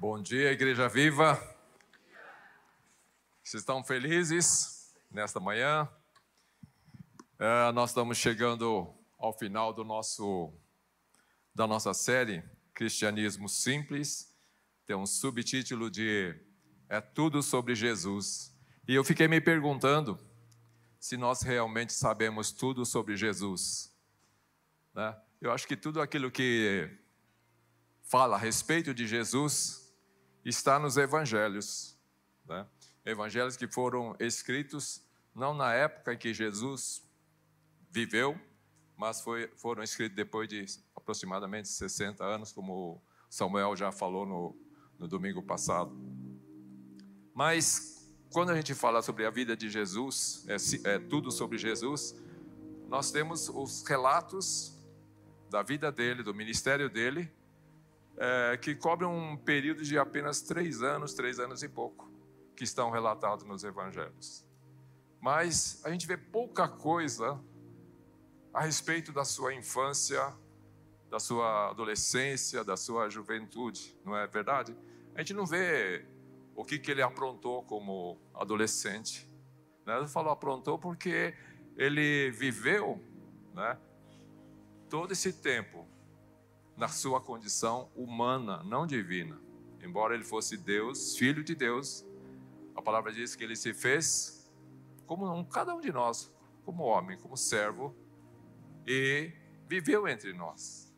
Bom dia, Igreja Viva. Vocês estão felizes nesta manhã? É, nós estamos chegando ao final do nosso, da nossa série Cristianismo Simples. Tem um subtítulo de É Tudo sobre Jesus. E eu fiquei me perguntando se nós realmente sabemos tudo sobre Jesus. Né? Eu acho que tudo aquilo que fala a respeito de Jesus está nos evangelhos. Né? Evangelhos que foram escritos não na época em que Jesus viveu, mas foi, foram escritos depois de aproximadamente 60 anos, como Samuel já falou no, no domingo passado. Mas quando a gente fala sobre a vida de Jesus, é, é tudo sobre Jesus, nós temos os relatos da vida dele, do ministério dele, é, que cobrem um período de apenas três anos, três anos e pouco, que estão relatados nos evangelhos. Mas a gente vê pouca coisa a respeito da sua infância, da sua adolescência, da sua juventude, não é verdade? A gente não vê o que, que ele aprontou como adolescente. Né? Eu falo aprontou porque ele viveu né, todo esse tempo na sua condição humana, não divina. Embora ele fosse Deus, filho de Deus, a palavra diz que ele se fez como um, cada um de nós, como homem, como servo, e viveu entre nós.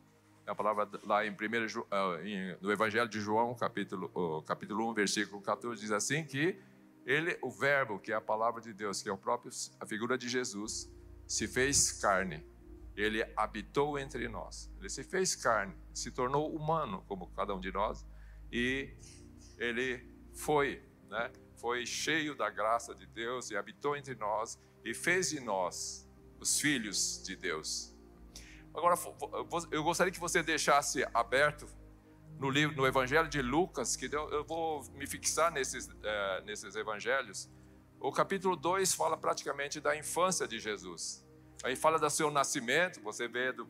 A palavra lá em primeiro, uh, no Evangelho de João, capítulo, uh, capítulo 1, versículo 14, diz assim que ele, o verbo, que é a palavra de Deus, que é o próprio, a figura de Jesus, se fez carne ele habitou entre nós. Ele se fez carne, se tornou humano como cada um de nós e ele foi, né? Foi cheio da graça de Deus e habitou entre nós e fez de nós os filhos de Deus. Agora, eu gostaria que você deixasse aberto no livro, no Evangelho de Lucas, que eu vou me fixar nesses, é, nesses evangelhos. O capítulo 2 fala praticamente da infância de Jesus. Aí fala do seu nascimento, você vê do,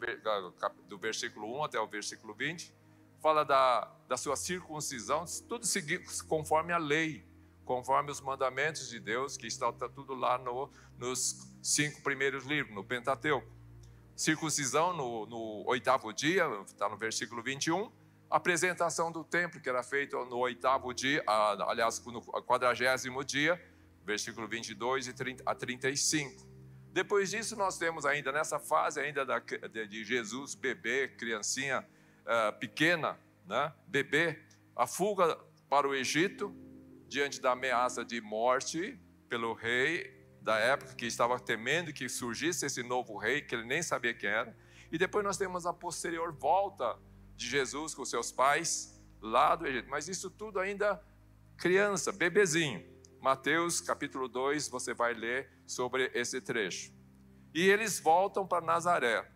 do versículo 1 até o versículo 20. Fala da, da sua circuncisão, tudo conforme a lei, conforme os mandamentos de Deus, que está, está tudo lá no, nos cinco primeiros livros, no Pentateuco. Circuncisão no, no oitavo dia, está no versículo 21. Apresentação do templo, que era feita no oitavo dia, aliás, no quadragésimo dia, versículo 22 a 35 depois disso, nós temos ainda nessa fase ainda da, de Jesus, bebê, criancinha uh, pequena, né? bebê, a fuga para o Egito, diante da ameaça de morte pelo rei da época, que estava temendo que surgisse esse novo rei, que ele nem sabia quem era. E depois nós temos a posterior volta de Jesus com seus pais lá do Egito. Mas isso tudo ainda criança, bebezinho. Mateus capítulo 2, você vai ler sobre esse trecho. E eles voltam para Nazaré.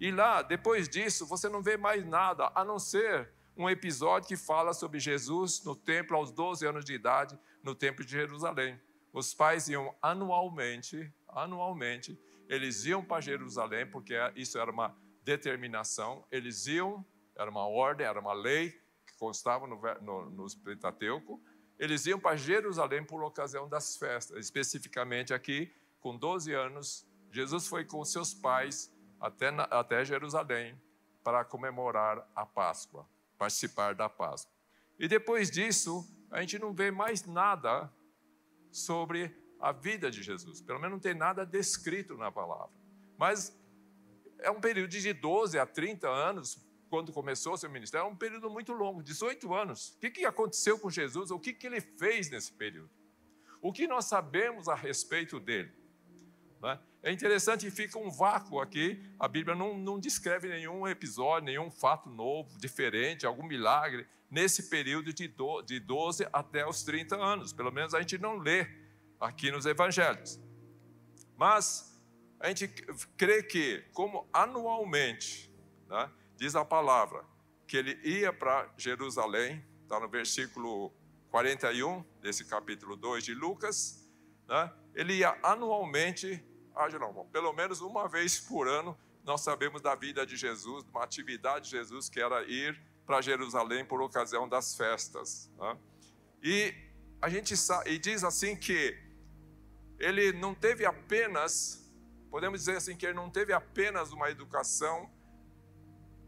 E lá, depois disso, você não vê mais nada, a não ser um episódio que fala sobre Jesus no templo aos 12 anos de idade, no templo de Jerusalém. Os pais iam anualmente, anualmente, eles iam para Jerusalém, porque isso era uma determinação, eles iam, era uma ordem, era uma lei que constava no, no, no Pentateuco, eles iam para Jerusalém por ocasião das festas, especificamente aqui, com 12 anos, Jesus foi com seus pais até, até Jerusalém para comemorar a Páscoa, participar da Páscoa. E depois disso, a gente não vê mais nada sobre a vida de Jesus, pelo menos não tem nada descrito na palavra. Mas é um período de 12 a 30 anos, quando começou seu ministério, é um período muito longo 18 anos. O que, que aconteceu com Jesus? O que, que ele fez nesse período? O que nós sabemos a respeito dele? É? é interessante fica um vácuo aqui, a Bíblia não, não descreve nenhum episódio, nenhum fato novo, diferente, algum milagre, nesse período de, do, de 12 até os 30 anos. Pelo menos a gente não lê aqui nos evangelhos. Mas a gente crê que, como anualmente, né, diz a palavra que ele ia para Jerusalém, está no versículo 41 desse capítulo 2 de Lucas, né? ele ia anualmente a Jerusalém. Pelo menos uma vez por ano, nós sabemos da vida de Jesus, de uma atividade de Jesus que era ir para Jerusalém por ocasião das festas. Né? E a gente e diz assim que ele não teve apenas, podemos dizer assim que ele não teve apenas uma educação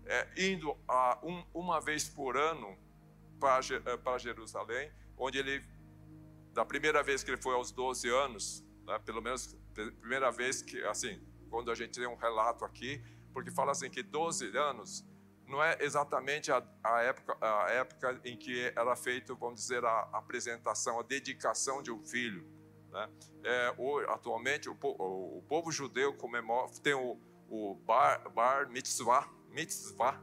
é, indo a um, uma vez por ano para, para Jerusalém, onde ele da primeira vez que ele foi aos 12 anos, né, pelo menos primeira vez que assim, quando a gente tem um relato aqui, porque fala assim que 12 anos não é exatamente a, a, época, a época em que era feito, vamos dizer, a, apresentação, a dedicação de um filho. Né? É, o, atualmente, o, o, o, povo judeu comemora, tem o, o bar, bar mitzvah, mitzvah,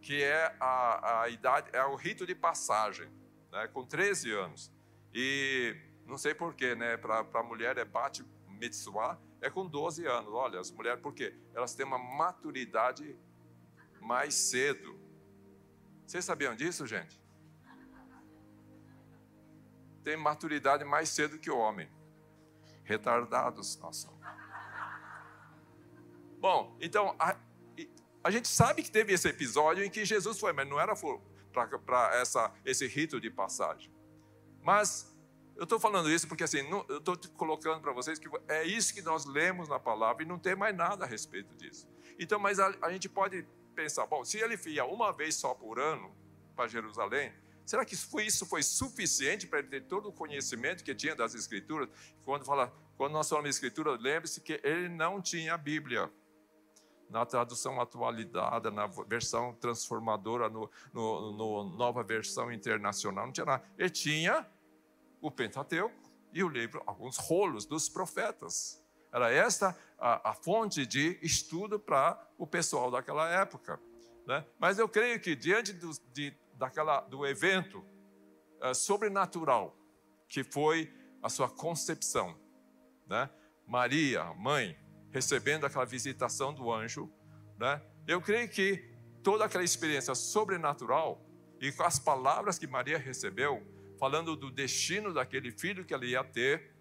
que é a, a idade, é o rito de passagem, né? com 13 anos. E não sei porquê, né? Para a mulher é bate mitzvah, é com 12 anos. Olha, as mulheres, por quê? Elas têm uma maturidade mais cedo. Vocês sabiam disso, gente? Tem maturidade mais cedo que o homem. Retardados somos. Bom, então, a, a gente sabe que teve esse episódio em que Jesus foi, mas não era para esse rito de passagem. Mas eu estou falando isso porque assim, não, eu estou colocando para vocês que é isso que nós lemos na palavra e não tem mais nada a respeito disso. Então, mas a, a gente pode pensar, bom, se ele ia uma vez só por ano para Jerusalém, será que foi, isso foi suficiente para ele ter todo o conhecimento que tinha das Escrituras? Quando, fala, quando nós falamos de Escritura, lembre-se que ele não tinha a Bíblia. Na tradução atualizada, na versão transformadora, no, no, no nova versão internacional, não tinha nada. Ele tinha o Pentateuco e o livro, alguns rolos dos profetas. Era esta a, a fonte de estudo para o pessoal daquela época. Né? Mas eu creio que diante do, de, daquela, do evento uh, sobrenatural, que foi a sua concepção, né? Maria, mãe, recebendo aquela visitação do anjo, né? eu creio que toda aquela experiência sobrenatural e com as palavras que Maria recebeu, falando do destino daquele filho que ela ia ter,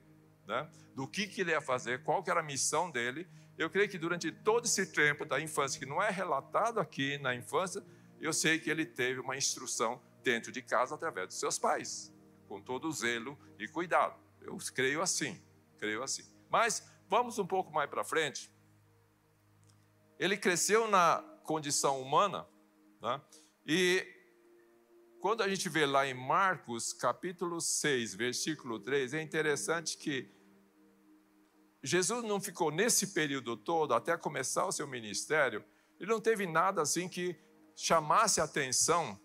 né? do que, que ele ia fazer, qual que era a missão dele. Eu creio que durante todo esse tempo da infância, que não é relatado aqui na infância, eu sei que ele teve uma instrução dentro de casa através dos seus pais, com todo zelo e cuidado. Eu creio assim, creio assim. Mas vamos um pouco mais para frente. Ele cresceu na condição humana, né? e quando a gente vê lá em Marcos, capítulo 6, versículo 3, é interessante que Jesus não ficou nesse período todo, até começar o seu ministério, ele não teve nada assim que chamasse a atenção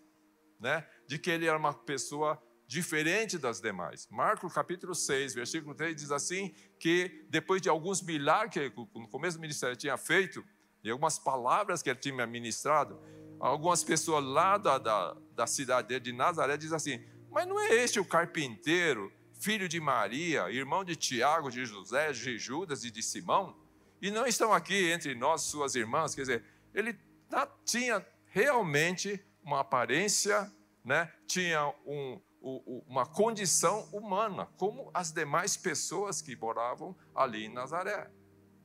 né, de que ele era uma pessoa diferente das demais. Marcos capítulo 6, versículo 3 diz assim: que depois de alguns milagres que no começo do ministério tinha feito, e algumas palavras que ele tinha ministrado, algumas pessoas lá da, da, da cidade de Nazaré dizem assim: Mas não é este o carpinteiro filho de Maria, irmão de Tiago, de José, de Judas e de Simão, e não estão aqui entre nós, suas irmãs. Quer dizer, ele tinha realmente uma aparência, né? tinha um, uma condição humana, como as demais pessoas que moravam ali em Nazaré.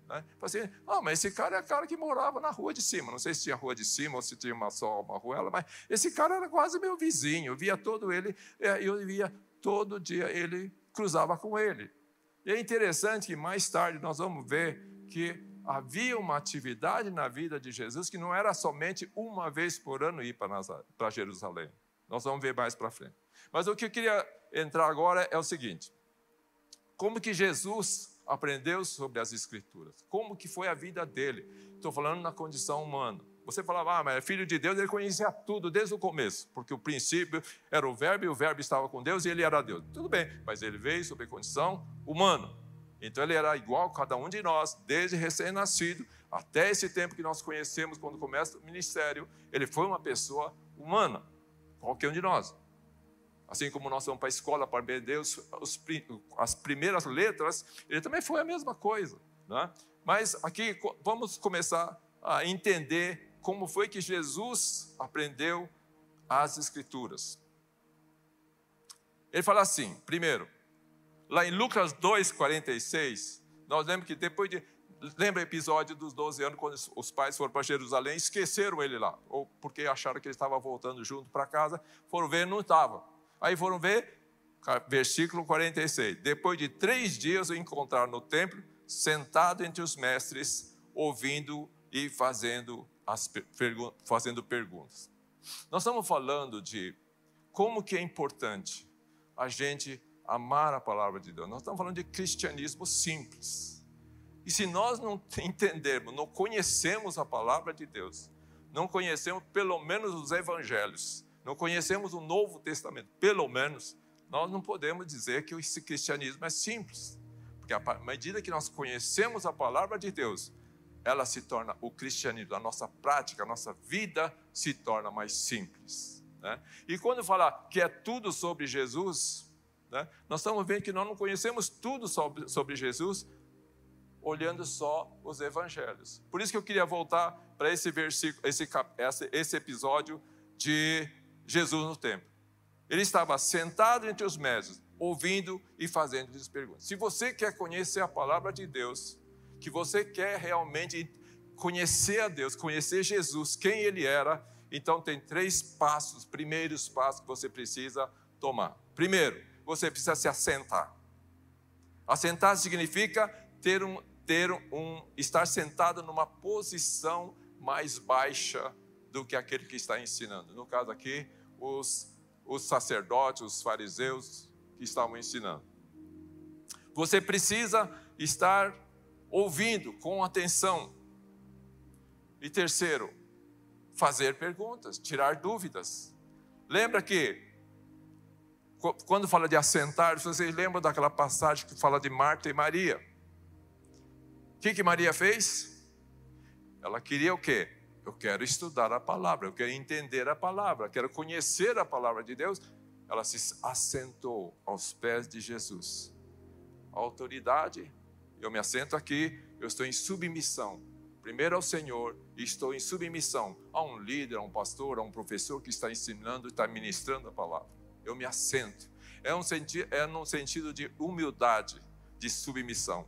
Né? Assim, ah, mas esse cara é o cara que morava na rua de cima. Não sei se tinha rua de cima ou se tinha uma só uma ruela, mas esse cara era quase meu vizinho. Eu via todo ele, eu via todo dia ele cruzava com ele. E é interessante que mais tarde nós vamos ver que havia uma atividade na vida de Jesus que não era somente uma vez por ano ir para Jerusalém. Nós vamos ver mais para frente. Mas o que eu queria entrar agora é o seguinte: como que Jesus aprendeu sobre as Escrituras? Como que foi a vida dele? Estou falando na condição humana. Você falava, ah, mas é filho de Deus, ele conhecia tudo desde o começo, porque o princípio era o verbo e o verbo estava com Deus e ele era Deus. Tudo bem, mas ele veio sob condição humana. Então ele era igual a cada um de nós, desde recém-nascido até esse tempo que nós conhecemos quando começa o ministério. Ele foi uma pessoa humana, qualquer um de nós. Assim como nós vamos para a escola para aprender os, os, as primeiras letras, ele também foi a mesma coisa. Né? Mas aqui vamos começar a entender como foi que Jesus aprendeu as Escrituras. Ele fala assim, primeiro, lá em Lucas 2,46, nós lemos que depois de lembra o episódio dos 12 anos, quando os pais foram para Jerusalém, esqueceram ele lá, ou porque acharam que ele estava voltando junto para casa, foram ver, não estava. Aí foram ver, versículo 46. Depois de três dias o encontraram no templo, sentado entre os mestres, ouvindo e fazendo, as fazendo perguntas. Nós estamos falando de como que é importante a gente amar a palavra de Deus. Nós estamos falando de cristianismo simples. E se nós não entendermos, não conhecemos a palavra de Deus, não conhecemos pelo menos os evangelhos, não conhecemos o Novo Testamento, pelo menos, nós não podemos dizer que esse cristianismo é simples. Porque à medida que nós conhecemos a palavra de Deus, ela se torna o cristianismo, a nossa prática, a nossa vida se torna mais simples. Né? E quando falar que é tudo sobre Jesus, né, nós estamos vendo que nós não conhecemos tudo sobre, sobre Jesus olhando só os evangelhos. Por isso que eu queria voltar para esse versículo, esse, esse episódio de Jesus no templo. Ele estava sentado entre os mestres, ouvindo e fazendo-lhes perguntas. Se você quer conhecer a palavra de Deus, que você quer realmente conhecer a Deus, conhecer Jesus, quem Ele era, então tem três passos, primeiros passos que você precisa tomar. Primeiro, você precisa se assentar. Assentar significa ter um, ter um, estar sentado numa posição mais baixa do que aquele que está ensinando. No caso aqui, os, os sacerdotes, os fariseus que estavam ensinando. Você precisa estar ouvindo com atenção. E terceiro, fazer perguntas, tirar dúvidas. Lembra que, quando fala de assentar, vocês lembram daquela passagem que fala de Marta e Maria? O que, que Maria fez? Ela queria o quê? Eu quero estudar a palavra, eu quero entender a palavra, quero conhecer a palavra de Deus. Ela se assentou aos pés de Jesus. A autoridade eu me assento aqui, eu estou em submissão. Primeiro ao Senhor e estou em submissão a um líder, a um pastor, a um professor que está ensinando está ministrando a palavra. Eu me assento. É, um senti é num sentido de humildade, de submissão,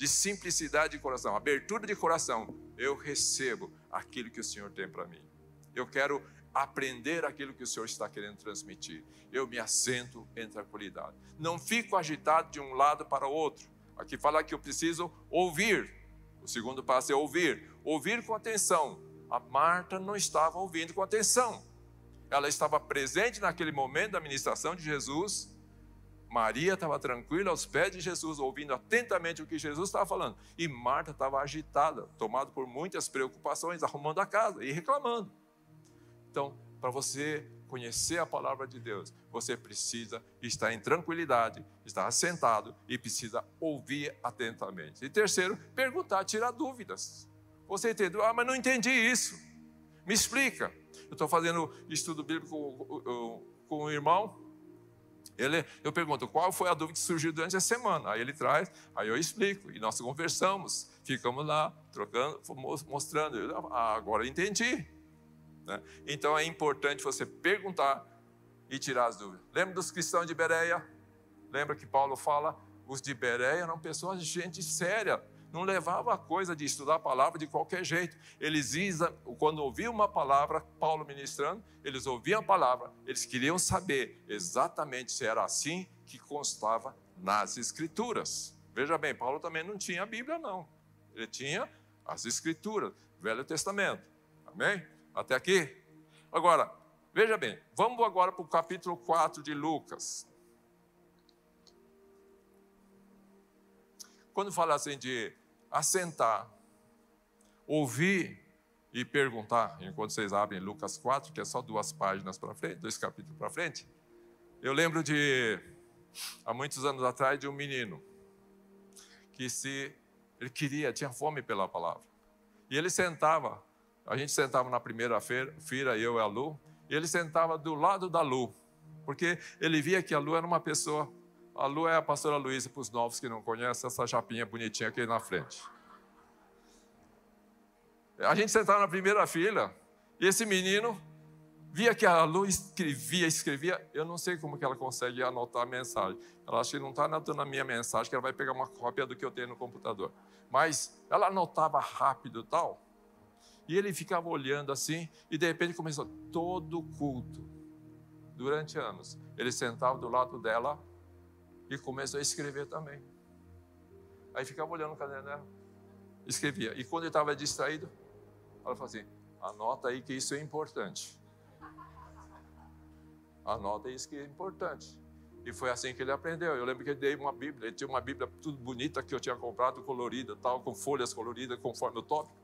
de simplicidade de coração, abertura de coração. Eu recebo aquilo que o Senhor tem para mim. Eu quero aprender aquilo que o Senhor está querendo transmitir. Eu me assento em tranquilidade. Não fico agitado de um lado para o outro. Aqui fala que eu preciso ouvir. O segundo passo é ouvir. Ouvir com atenção. A Marta não estava ouvindo com atenção. Ela estava presente naquele momento da ministração de Jesus. Maria estava tranquila aos pés de Jesus, ouvindo atentamente o que Jesus estava falando. E Marta estava agitada, tomada por muitas preocupações, arrumando a casa e reclamando. Então, para você conhecer a palavra de Deus, você precisa estar em tranquilidade, estar assentado e precisa ouvir atentamente. E terceiro, perguntar, tirar dúvidas. Você entendeu? Ah, mas não entendi isso. Me explica. Eu estou fazendo estudo bíblico com, com um irmão. Ele, eu pergunto, qual foi a dúvida que surgiu durante a semana? Aí ele traz, aí eu explico, e nós conversamos, ficamos lá, trocando, mostrando. Eu, ah, agora eu entendi. Né? Então é importante você perguntar e tirar as dúvidas. Lembra dos cristãos de Bereia? Lembra que Paulo fala? Os de Bereia eram pessoas, de gente séria, não levava a coisa de estudar a palavra de qualquer jeito. Eles, quando ouviam uma palavra, Paulo ministrando, eles ouviam a palavra, eles queriam saber exatamente se era assim que constava nas Escrituras. Veja bem, Paulo também não tinha a Bíblia, não. Ele tinha as Escrituras, Velho Testamento. Amém? Até aqui? Agora, veja bem, vamos agora para o capítulo 4 de Lucas. Quando fala assim de assentar, ouvir e perguntar, enquanto vocês abrem Lucas 4, que é só duas páginas para frente, dois capítulos para frente, eu lembro de, há muitos anos atrás, de um menino que se ele queria, tinha fome pela palavra. E ele sentava a gente sentava na primeira feira, eu e a Lu, e ele sentava do lado da Lu, porque ele via que a Lu era uma pessoa. A Lu é a pastora Luísa, para os novos que não conhecem, essa chapinha bonitinha aqui na frente. A gente sentava na primeira fila, e esse menino via que a Lu escrevia, escrevia, eu não sei como que ela consegue anotar a mensagem. Ela acha que não está anotando a minha mensagem, que ela vai pegar uma cópia do que eu tenho no computador. Mas ela anotava rápido e tal. E ele ficava olhando assim, e de repente começou todo culto, durante anos. Ele sentava do lado dela e começou a escrever também. Aí ficava olhando o caderno dela, escrevia. E quando ele estava distraído, ela falou assim: anota aí que isso é importante. Anota isso que é importante. E foi assim que ele aprendeu. Eu lembro que ele dei uma Bíblia, ele tinha uma Bíblia tudo bonita que eu tinha comprado, colorida, tal, com folhas coloridas, conforme o tópico.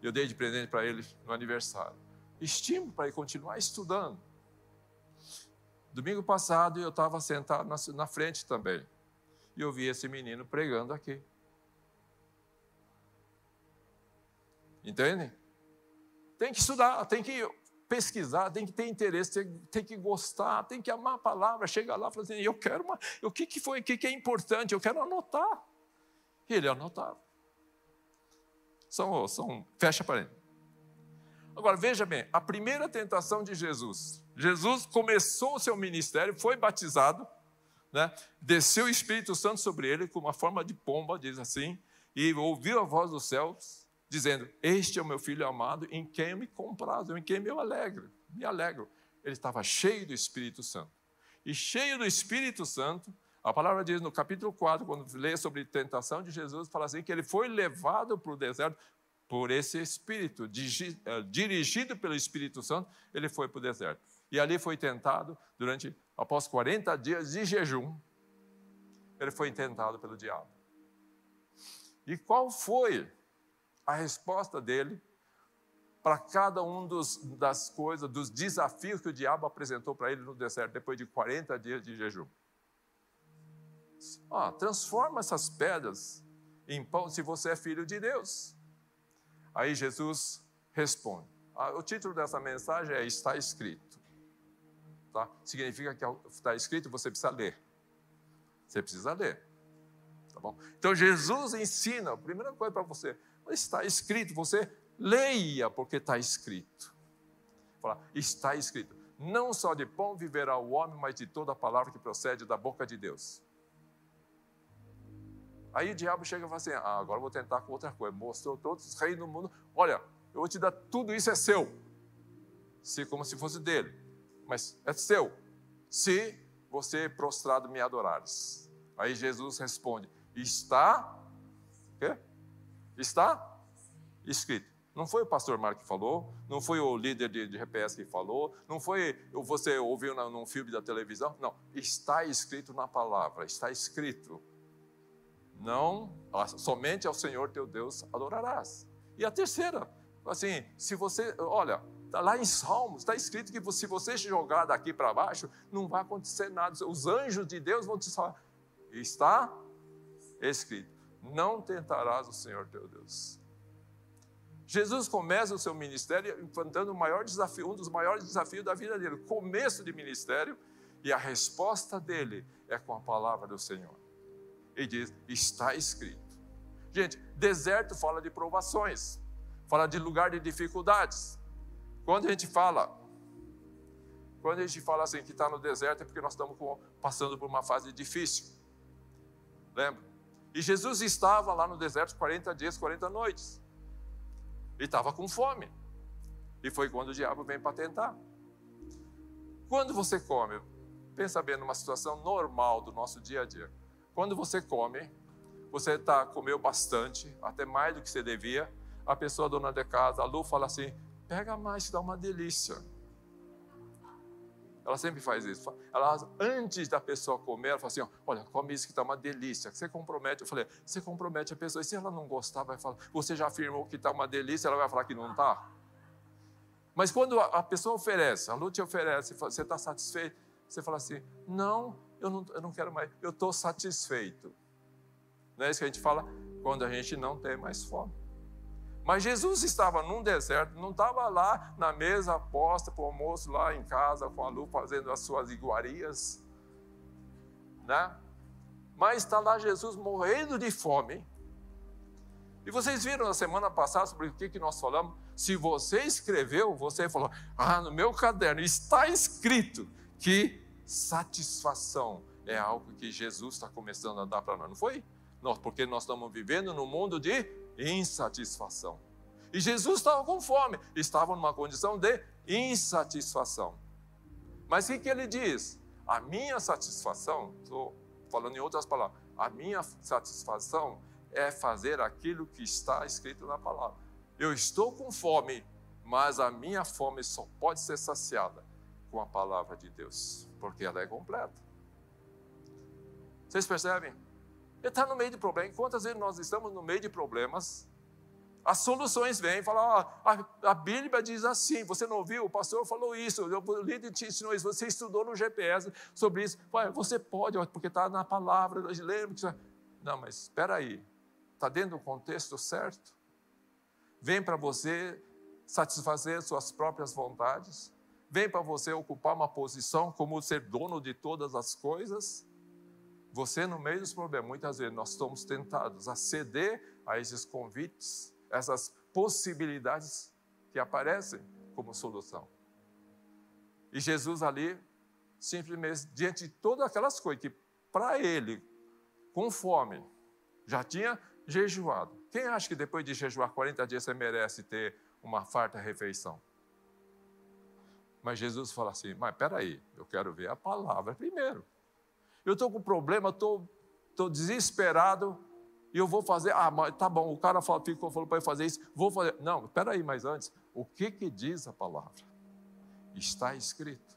Eu dei de presente para ele no aniversário. Estímulo para ele continuar estudando. Domingo passado eu estava sentado na, na frente também. E eu vi esse menino pregando aqui. Entende? Tem que estudar, tem que pesquisar, tem que ter interesse, tem, tem, que gostar, tem que amar a palavra. Chega lá e fala assim: eu quero uma. O que, que foi, o que, que é importante? Eu quero anotar. E ele anotava. São, são, fecha parede. Agora veja bem, a primeira tentação de Jesus. Jesus começou o seu ministério, foi batizado, né? desceu o Espírito Santo sobre ele com uma forma de pomba, diz assim, e ouviu a voz dos céus dizendo: Este é o meu filho amado, em quem eu me comprazo, em quem eu alegro, me alegro. Ele estava cheio do Espírito Santo. E cheio do Espírito Santo, a palavra diz no capítulo 4, quando lê sobre a tentação de Jesus, fala assim: que ele foi levado para o deserto por esse Espírito, eh, dirigido pelo Espírito Santo, ele foi para o deserto. E ali foi tentado durante, após 40 dias de jejum, ele foi tentado pelo diabo. E qual foi a resposta dele para cada um dos, das coisas, dos desafios que o diabo apresentou para ele no deserto, depois de 40 dias de jejum. Ah, transforma essas pedras em pão se você é filho de Deus. Aí Jesus responde. Ah, o título dessa mensagem é Está Escrito. Tá? Significa que está escrito, você precisa ler. Você precisa ler. Tá bom? Então Jesus ensina, a primeira coisa para você, Está escrito, você leia porque está escrito. Fala, está escrito. Não só de pão viverá o homem, mas de toda a palavra que procede da boca de Deus. Aí o diabo chega e fala assim: ah, agora vou tentar com outra coisa. Mostrou todos os reis do mundo. Olha, eu vou te dar tudo isso é seu. Se como se fosse dele. Mas é seu. Se você prostrado me adorares. Aí Jesus responde: está. Quê? Está escrito. Não foi o pastor Marco que falou, não foi o líder de, de RPS que falou, não foi você ouviu num filme da televisão. Não, está escrito na palavra, está escrito. Não, somente ao Senhor teu Deus adorarás. E a terceira, assim, se você, olha, tá lá em Salmos, está escrito que se você jogar daqui para baixo, não vai acontecer nada. Os anjos de Deus vão te falar. Está escrito não tentarás o Senhor teu Deus. Jesus começa o seu ministério enfrentando o maior desafio, um dos maiores desafios da vida dele, começo de ministério, e a resposta dele é com a palavra do Senhor. Ele diz: está escrito. Gente, deserto fala de provações, fala de lugar de dificuldades. Quando a gente fala, quando a gente fala assim que está no deserto é porque nós estamos passando por uma fase difícil. Lembra? E Jesus estava lá no deserto 40 dias, 40 noites. E estava com fome. E foi quando o diabo vem para tentar. Quando você come, pensa bem numa situação normal do nosso dia a dia. Quando você come, você tá, comeu bastante, até mais do que você devia. A pessoa, dona de casa, a Lu, fala assim: pega mais, dá uma delícia. Ela sempre faz isso. Ela, antes da pessoa comer, ela fala assim: olha, come isso que está uma delícia. Você compromete. Eu falei: você compromete a pessoa. E se ela não gostar, vai falar: você já afirmou que está uma delícia, ela vai falar que não está. Mas quando a pessoa oferece, a Lu te oferece, você está satisfeito? Você fala assim: não, eu não, eu não quero mais, eu estou satisfeito. Não é isso que a gente fala quando a gente não tem mais fome. Mas Jesus estava num deserto, não estava lá na mesa posta para o almoço, lá em casa, com a luz fazendo as suas iguarias. Né? Mas está lá Jesus morrendo de fome. E vocês viram na semana passada sobre o que, que nós falamos? Se você escreveu, você falou: Ah, no meu caderno está escrito que satisfação é algo que Jesus está começando a dar para nós, não foi? Porque nós estamos vivendo num mundo de insatisfação. E Jesus estava com fome, estava numa condição de insatisfação. Mas o que, que ele diz? A minha satisfação, estou falando em outras palavras, a minha satisfação é fazer aquilo que está escrito na palavra. Eu estou com fome, mas a minha fome só pode ser saciada com a palavra de Deus, porque ela é completa. Vocês percebem? Ele está no meio de problemas. Quantas vezes nós estamos no meio de problemas? As soluções vêm, falam, ah, a, a, Bíblia diz assim, você não ouviu? O pastor falou isso, o líder te ensinou isso, você estudou no GPS sobre isso. Você pode, porque está na palavra, lembra que Não, mas espera aí, está dentro do contexto certo? Vem para você satisfazer suas próprias vontades? Vem para você ocupar uma posição como ser dono de todas as coisas? Você, no meio dos problemas, muitas vezes nós estamos tentados a ceder a esses convites, essas possibilidades que aparecem como solução. E Jesus ali, simplesmente, diante de todas aquelas coisas que para ele, com fome, já tinha jejuado. Quem acha que depois de jejuar 40 dias você merece ter uma farta refeição? Mas Jesus fala assim: Mas peraí, eu quero ver a palavra primeiro. Eu estou com problema, estou desesperado e eu vou fazer. Ah, mas tá bom, o cara falou, ficou, falou para eu fazer isso, vou fazer. Não, espera aí, mas antes, o que, que diz a palavra? Está escrito.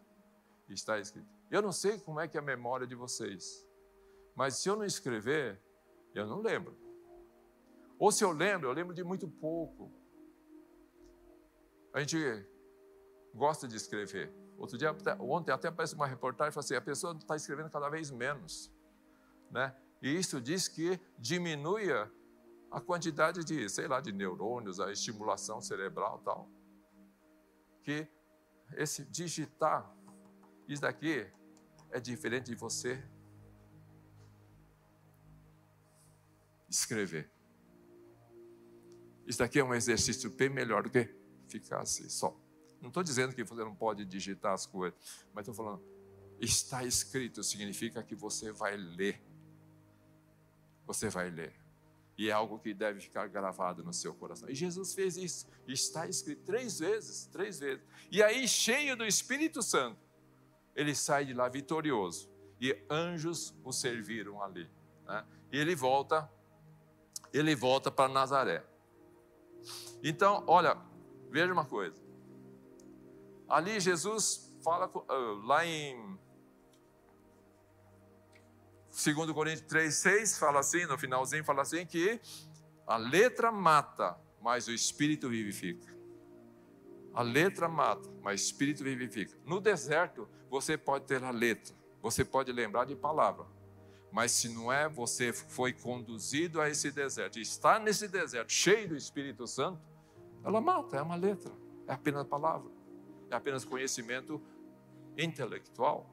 Está escrito. Eu não sei como é que é a memória de vocês, mas se eu não escrever, eu não lembro. Ou se eu lembro, eu lembro de muito pouco. A gente gosta de escrever. Outro dia, ontem até aparece uma reportagem, assim, a pessoa está escrevendo cada vez menos, né? E isso diz que diminui a quantidade de, sei lá, de neurônios, a estimulação cerebral tal. Que esse digitar, isso daqui é diferente de você escrever. Isso daqui é um exercício bem melhor do que ficar assim só. Não estou dizendo que você não pode digitar as coisas, mas estou falando, está escrito significa que você vai ler. Você vai ler. E é algo que deve ficar gravado no seu coração. E Jesus fez isso. Está escrito três vezes, três vezes. E aí, cheio do Espírito Santo, ele sai de lá vitorioso. E anjos o serviram ali. Né? E ele volta, ele volta para Nazaré. Então, olha, veja uma coisa. Ali Jesus fala uh, lá em 2 Coríntios 3, 6, fala assim, no finalzinho fala assim que a letra mata, mas o espírito vivifica. A letra mata, mas o espírito vivifica. No deserto, você pode ter a letra, você pode lembrar de palavra, mas se não é, você foi conduzido a esse deserto, está nesse deserto cheio do Espírito Santo, ela mata, é uma letra, é apenas palavra é apenas conhecimento intelectual.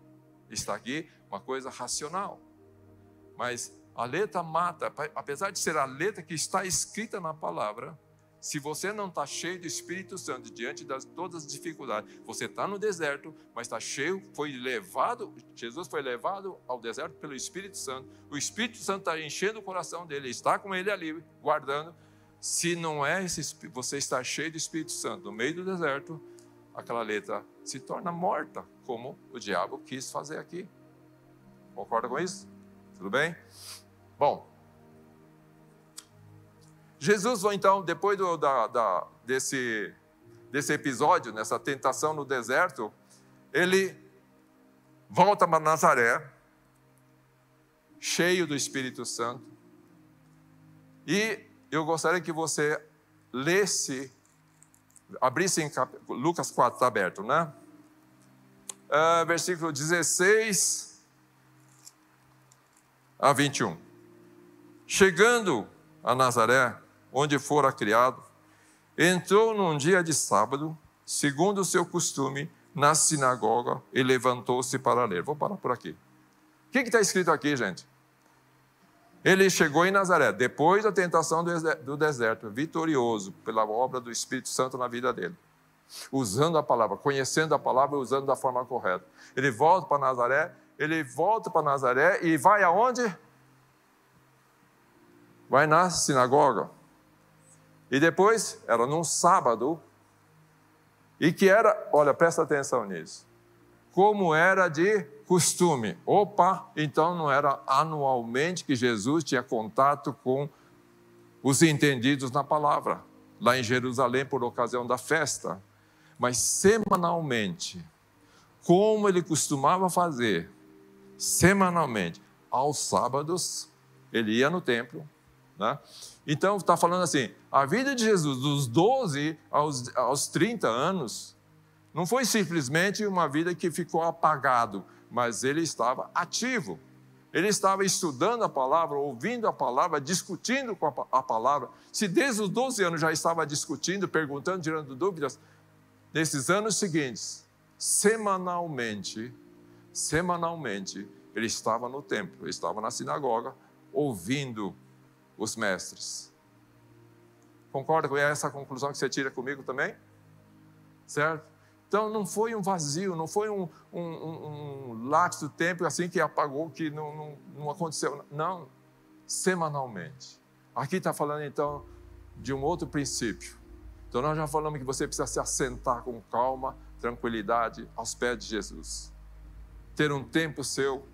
Está aqui uma coisa racional. Mas a letra mata, apesar de ser a letra que está escrita na palavra, se você não está cheio do Espírito Santo diante de todas as dificuldades, você está no deserto, mas está cheio, foi levado, Jesus foi levado ao deserto pelo Espírito Santo, o Espírito Santo está enchendo o coração dele, está com ele ali, guardando. Se não é esse, você está cheio do Espírito Santo no meio do deserto, aquela letra se torna morta, como o diabo quis fazer aqui. Concorda com isso? Tudo bem? Bom, Jesus, então, depois do, da, da, desse, desse episódio, nessa tentação no deserto, ele volta para Nazaré, cheio do Espírito Santo, e eu gostaria que você lesse abrisse em cap... Lucas 4, está aberto, né? Uh, versículo 16 a 21. Chegando a Nazaré, onde fora criado, entrou num dia de sábado, segundo o seu costume, na sinagoga e levantou-se para ler. Vou parar por aqui. O que está escrito aqui, gente? Ele chegou em Nazaré, depois da tentação do deserto, vitorioso pela obra do Espírito Santo na vida dele. Usando a palavra, conhecendo a palavra e usando da forma correta. Ele volta para Nazaré, ele volta para Nazaré e vai aonde? Vai na sinagoga. E depois, era num sábado, e que era, olha, presta atenção nisso, como era de costume. Opa, então não era anualmente que Jesus tinha contato com os entendidos na palavra, lá em Jerusalém por ocasião da festa, mas semanalmente, como ele costumava fazer, semanalmente, aos sábados, ele ia no templo, né? Então, está falando assim: a vida de Jesus, dos 12 aos, aos 30 anos, não foi simplesmente uma vida que ficou apagado, mas ele estava ativo. Ele estava estudando a palavra, ouvindo a palavra, discutindo com a palavra. Se desde os 12 anos já estava discutindo, perguntando, tirando dúvidas, nesses anos seguintes, semanalmente, semanalmente, ele estava no templo, estava na sinagoga, ouvindo os mestres. Concorda com essa conclusão que você tira comigo também? Certo? Então não foi um vazio, não foi um, um, um, um lapso de tempo assim que apagou, que não, não, não aconteceu. Não, semanalmente. Aqui está falando então de um outro princípio. Então nós já falamos que você precisa se assentar com calma, tranquilidade aos pés de Jesus. Ter um tempo seu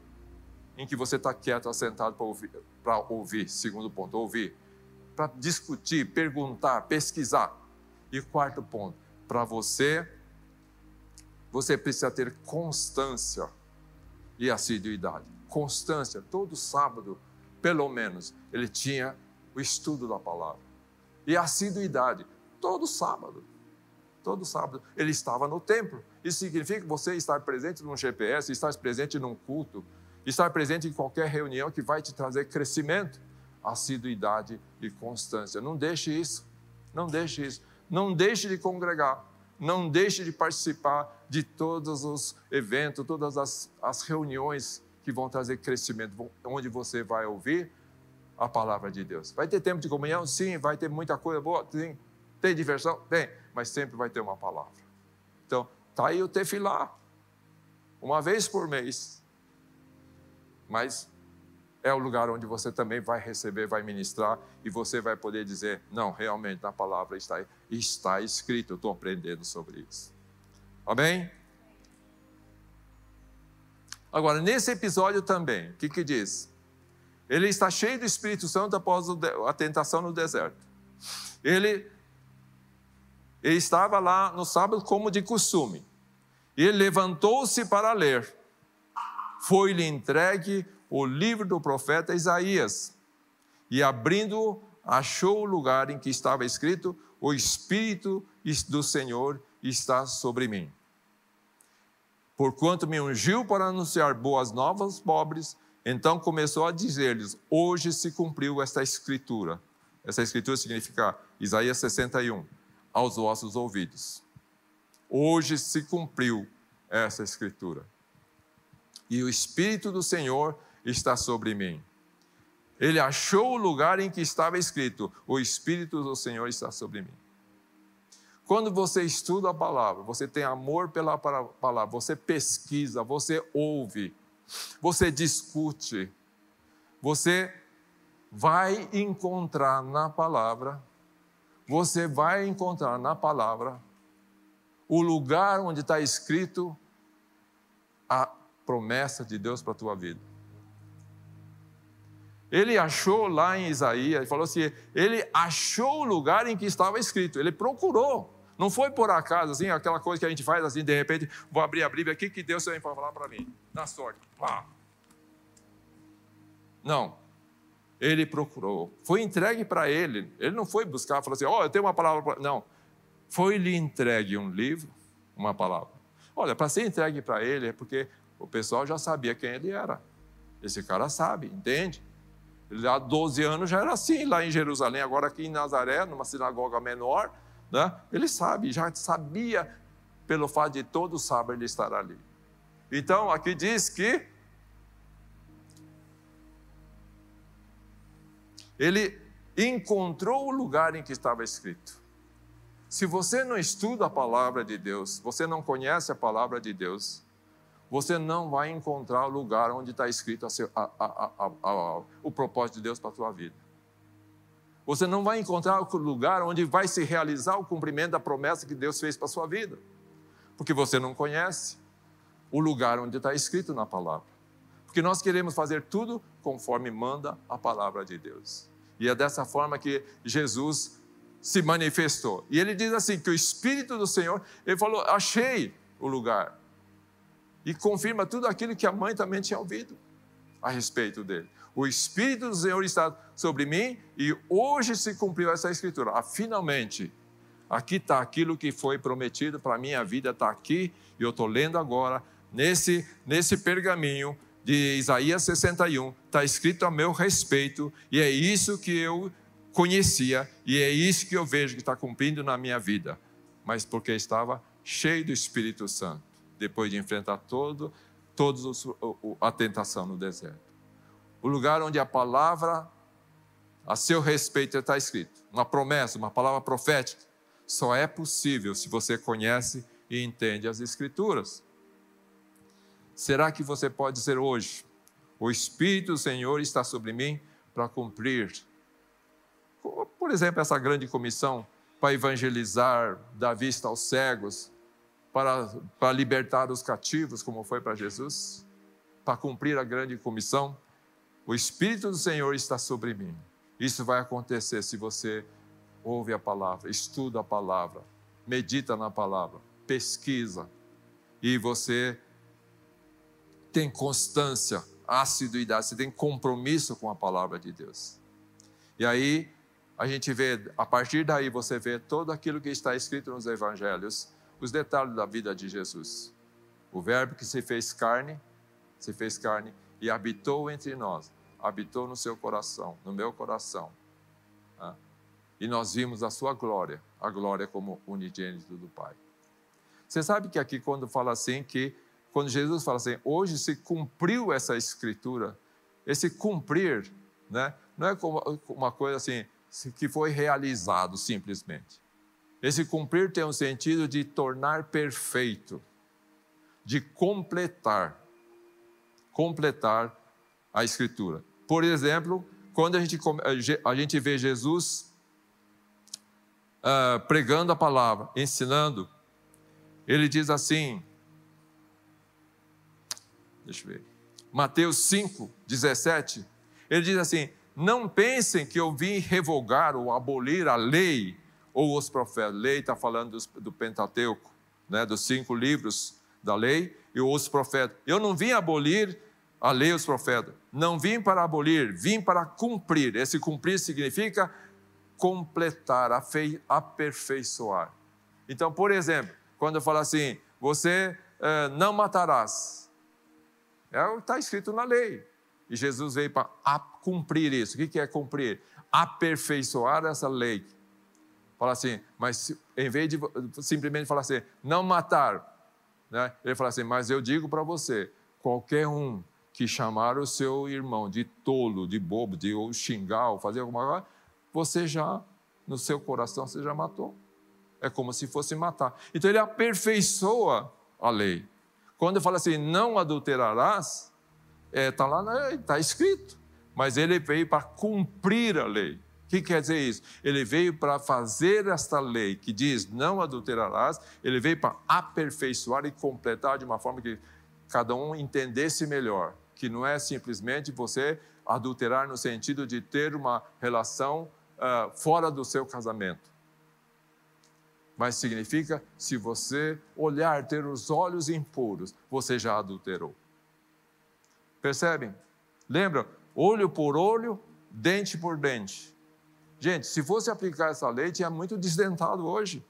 em que você está quieto, assentado para ouvir, para ouvir, segundo ponto, ouvir, para discutir, perguntar, pesquisar. E quarto ponto, para você você precisa ter constância e assiduidade. Constância, todo sábado, pelo menos, ele tinha o estudo da palavra. E assiduidade, todo sábado. Todo sábado ele estava no templo. Isso significa você estar presente num GPS, estar presente num culto, estar presente em qualquer reunião que vai te trazer crescimento, assiduidade e constância. Não deixe isso. Não deixe isso. Não deixe de congregar não deixe de participar de todos os eventos, todas as, as reuniões que vão trazer crescimento, onde você vai ouvir a palavra de Deus. Vai ter tempo de comunhão? Sim. Vai ter muita coisa boa? Sim. Tem diversão? Tem. Mas sempre vai ter uma palavra. Então, está aí o tefilá. Uma vez por mês. Mas é o lugar onde você também vai receber, vai ministrar e você vai poder dizer: não, realmente na palavra está, está escrito, eu estou aprendendo sobre isso. Amém? Agora, nesse episódio também, o que, que diz? Ele está cheio do Espírito Santo após a tentação no deserto. Ele, ele estava lá no sábado como de costume. Ele levantou-se para ler. Foi-lhe entregue o livro do profeta Isaías e, abrindo, achou o lugar em que estava escrito: O Espírito do Senhor está sobre mim. Porquanto me ungiu para anunciar boas novas aos pobres, então começou a dizer-lhes: Hoje se cumpriu esta escritura. Essa escritura significa Isaías 61, aos vossos ouvidos. Hoje se cumpriu essa escritura. E o Espírito do Senhor está sobre mim. Ele achou o lugar em que estava escrito: O Espírito do Senhor está sobre mim. Quando você estuda a palavra, você tem amor pela palavra, você pesquisa, você ouve, você discute, você vai encontrar na palavra, você vai encontrar na palavra o lugar onde está escrito a promessa de Deus para a tua vida. Ele achou lá em Isaías, falou assim: ele achou o lugar em que estava escrito, ele procurou. Não foi por acaso, assim, aquela coisa que a gente faz assim, de repente, vou abrir a Bíblia aqui, que Deus vai falar para mim, na sorte. Pá. Não. Ele procurou. Foi entregue para ele. Ele não foi buscar, falou assim: Ó, oh, eu tenho uma palavra. Pra... Não. Foi-lhe entregue um livro, uma palavra. Olha, para ser entregue para ele é porque o pessoal já sabia quem ele era. Esse cara sabe, entende? Há 12 anos já era assim, lá em Jerusalém, agora aqui em Nazaré, numa sinagoga menor, né? ele sabe, já sabia pelo fato de todo sábado ele estar ali. Então, aqui diz que Ele encontrou o lugar em que estava escrito. Se você não estuda a palavra de Deus, você não conhece a palavra de Deus, você não vai encontrar o lugar onde está escrito a a, a, o propósito de Deus para a sua vida. Você não vai encontrar o lugar onde vai se realizar o cumprimento da promessa que Deus fez para a sua vida, porque você não conhece o lugar onde está escrito na palavra. Porque nós queremos fazer tudo conforme manda a palavra de Deus. E é dessa forma que Jesus se manifestou. E ele diz assim: que o Espírito do Senhor, ele falou, achei o lugar. E confirma tudo aquilo que a mãe também tinha ouvido a respeito dele. O Espírito do Senhor está sobre mim e hoje se cumpriu essa escritura. Ah, finalmente, aqui está aquilo que foi prometido para a minha vida, está aqui e eu estou lendo agora nesse, nesse pergaminho de Isaías 61, está escrito a meu respeito, e é isso que eu conhecia, e é isso que eu vejo que está cumprindo na minha vida, mas porque estava cheio do Espírito Santo, depois de enfrentar todo, todos os, a tentação no deserto. O lugar onde a palavra a seu respeito está escrito, uma promessa, uma palavra profética, só é possível se você conhece e entende as Escrituras. Será que você pode dizer hoje: o Espírito do Senhor está sobre mim para cumprir, por exemplo, essa grande comissão para evangelizar, dar vista aos cegos, para, para libertar os cativos, como foi para Jesus, para cumprir a grande comissão? O Espírito do Senhor está sobre mim. Isso vai acontecer se você ouve a palavra, estuda a palavra, medita na palavra, pesquisa e você tem constância, assiduidade, você tem compromisso com a palavra de Deus. E aí a gente vê, a partir daí você vê todo aquilo que está escrito nos evangelhos, os detalhes da vida de Jesus. O verbo que se fez carne, se fez carne e habitou entre nós, habitou no seu coração, no meu coração. Né? E nós vimos a sua glória, a glória como unigênito do Pai. Você sabe que aqui quando fala assim que quando Jesus fala assim, hoje se cumpriu essa escritura, esse cumprir, né, não é como uma coisa assim, que foi realizado simplesmente. Esse cumprir tem um sentido de tornar perfeito, de completar, completar a escritura. Por exemplo, quando a gente, a gente vê Jesus uh, pregando a palavra, ensinando, ele diz assim, Deixa eu ver. Mateus 5, 17. Ele diz assim: Não pensem que eu vim revogar ou abolir a lei ou os profetas. Lei está falando do, do Pentateuco, né, dos cinco livros da lei e os profetas. Eu não vim abolir a lei e os profetas. Não vim para abolir, vim para cumprir. Esse cumprir significa completar, aperfeiçoar. Então, por exemplo, quando eu falo assim, você eh, não matarás, é está escrito na lei. E Jesus veio para cumprir isso. O que é cumprir? Aperfeiçoar essa lei. Fala assim, mas em vez de simplesmente falar assim, não matar, né? ele fala assim, mas eu digo para você, qualquer um que chamar o seu irmão de tolo, de bobo, de ou xingar, ou fazer alguma coisa, você já, no seu coração, você já matou. É como se fosse matar. Então ele aperfeiçoa a lei. Quando fala assim, não adulterarás, está é, tá lá, está escrito. Mas ele veio para cumprir a lei. O que quer dizer isso? Ele veio para fazer esta lei que diz não adulterarás, ele veio para aperfeiçoar e completar de uma forma que cada um entendesse melhor. Que não é simplesmente você adulterar no sentido de ter uma relação uh, fora do seu casamento mas significa se você olhar, ter os olhos impuros, você já adulterou. Percebem? Lembra? Olho por olho, dente por dente. Gente, se fosse aplicar essa lei, tinha muito desdentado hoje.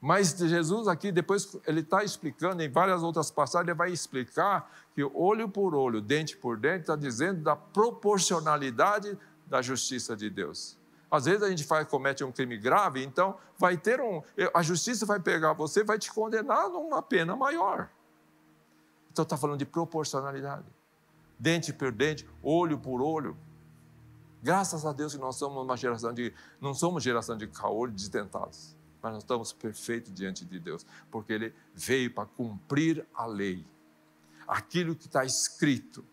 Mas Jesus aqui, depois, ele está explicando, em várias outras passagens, ele vai explicar que olho por olho, dente por dente, está dizendo da proporcionalidade da justiça de Deus. Às vezes a gente faz, comete um crime grave, então vai ter um. A justiça vai pegar você vai te condenar numa pena maior. Então está falando de proporcionalidade. dente por dente, olho por olho. Graças a Deus que nós somos uma geração de, não somos geração de caolhos desdentados, mas nós estamos perfeitos diante de Deus, porque Ele veio para cumprir a lei. Aquilo que está escrito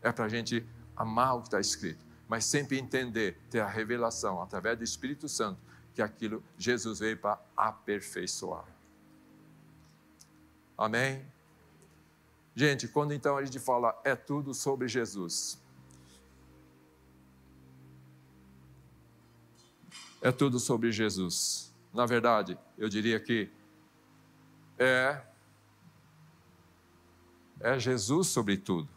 é para a gente amar o que está escrito, mas sempre entender, ter a revelação através do Espírito Santo, que aquilo Jesus veio para aperfeiçoar. Amém? Gente, quando então a gente fala é tudo sobre Jesus, é tudo sobre Jesus. Na verdade, eu diria que é é Jesus sobre tudo.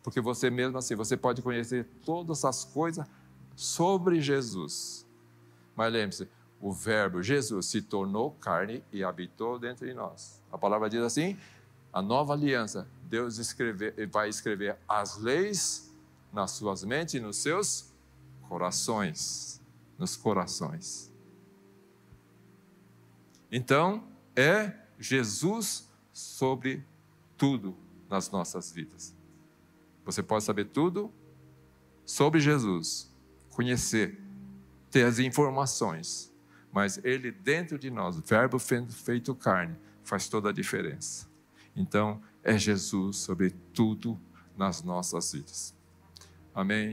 Porque você mesmo assim, você pode conhecer todas as coisas sobre Jesus. Mas lembre-se, o verbo Jesus se tornou carne e habitou dentro de nós. A palavra diz assim: a nova aliança, Deus escrever, vai escrever as leis nas suas mentes e nos seus corações. Nos corações. Então, é Jesus sobre tudo nas nossas vidas. Você pode saber tudo sobre Jesus, conhecer, ter as informações, mas Ele dentro de nós, Verbo feito carne, faz toda a diferença. Então, é Jesus sobre tudo nas nossas vidas. Amém?